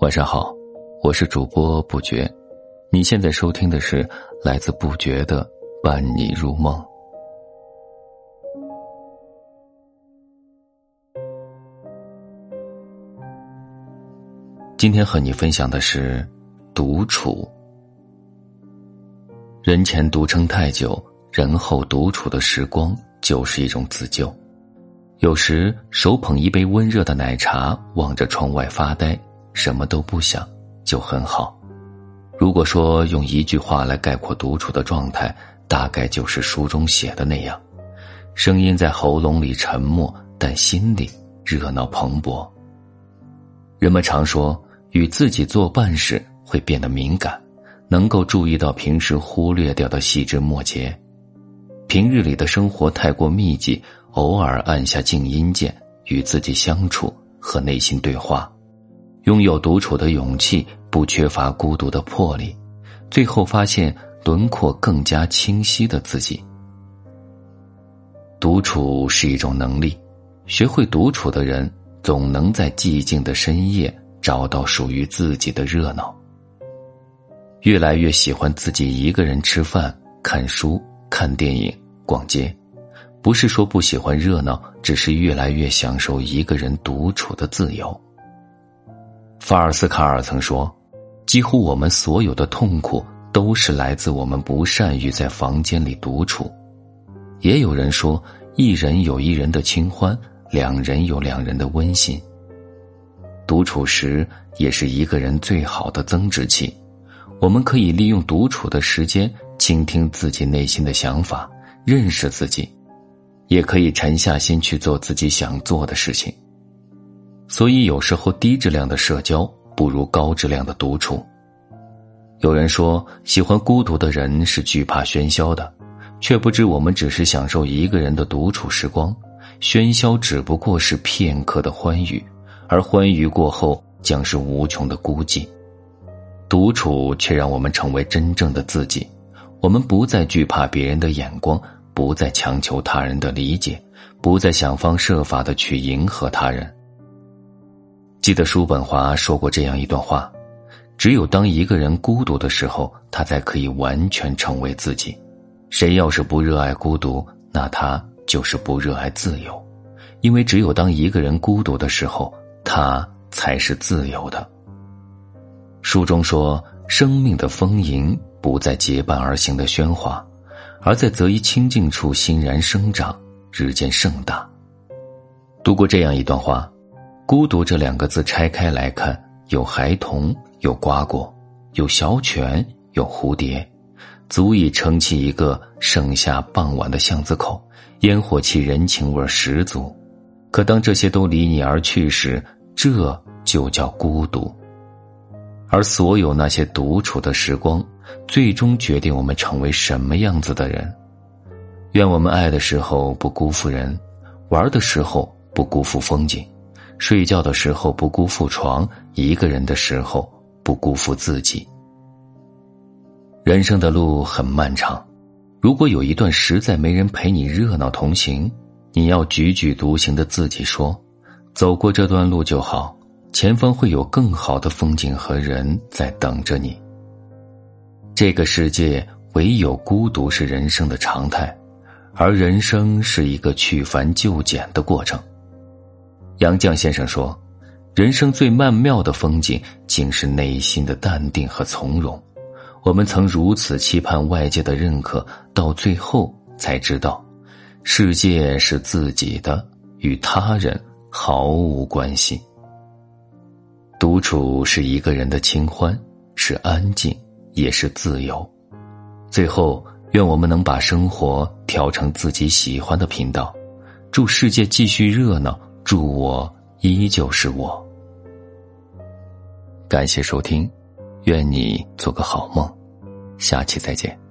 晚上好，我是主播不觉，你现在收听的是来自不觉的伴你入梦。今天和你分享的是独处。人前独撑太久，人后独处的时光就是一种自救。有时手捧一杯温热的奶茶，望着窗外发呆。什么都不想，就很好。如果说用一句话来概括独处的状态，大概就是书中写的那样：声音在喉咙里沉默，但心里热闹蓬勃。人们常说，与自己作伴时会变得敏感，能够注意到平时忽略掉的细枝末节。平日里的生活太过密集，偶尔按下静音键，与自己相处和内心对话。拥有独处的勇气，不缺乏孤独的魄力，最后发现轮廓更加清晰的自己。独处是一种能力，学会独处的人，总能在寂静的深夜找到属于自己的热闹。越来越喜欢自己一个人吃饭、看书、看电影、逛街，不是说不喜欢热闹，只是越来越享受一个人独处的自由。法尔斯卡尔曾说：“几乎我们所有的痛苦都是来自我们不善于在房间里独处。”也有人说：“一人有一人的清欢，两人有两人的温馨。”独处时也是一个人最好的增值期。我们可以利用独处的时间，倾听自己内心的想法，认识自己；也可以沉下心去做自己想做的事情。所以，有时候低质量的社交不如高质量的独处。有人说，喜欢孤独的人是惧怕喧嚣的，却不知我们只是享受一个人的独处时光，喧嚣只不过是片刻的欢愉，而欢愉过后将是无穷的孤寂。独处却让我们成为真正的自己，我们不再惧怕别人的眼光，不再强求他人的理解，不再想方设法的去迎合他人。记得叔本华说过这样一段话：，只有当一个人孤独的时候，他才可以完全成为自己。谁要是不热爱孤独，那他就是不热爱自由。因为只有当一个人孤独的时候，他才是自由的。书中说，生命的丰盈不在结伴而行的喧哗，而在择一清净处欣然生长，日渐盛大。读过这样一段话。孤独这两个字拆开来看，有孩童，有瓜果，有小犬，有蝴蝶，足以撑起一个盛夏傍晚的巷子口，烟火气人情味十足。可当这些都离你而去时，这就叫孤独。而所有那些独处的时光，最终决定我们成为什么样子的人。愿我们爱的时候不辜负人，玩的时候不辜负风景。睡觉的时候不辜负床，一个人的时候不辜负自己。人生的路很漫长，如果有一段实在没人陪你热闹同行，你要踽踽独行的自己说：“走过这段路就好，前方会有更好的风景和人在等着你。”这个世界唯有孤独是人生的常态，而人生是一个去繁就简的过程。杨绛先生说：“人生最曼妙的风景，竟是内心的淡定和从容。我们曾如此期盼外界的认可，到最后才知道，世界是自己的，与他人毫无关系。独处是一个人的清欢，是安静，也是自由。最后，愿我们能把生活调成自己喜欢的频道，祝世界继续热闹。”祝我依旧是我。感谢收听，愿你做个好梦，下期再见。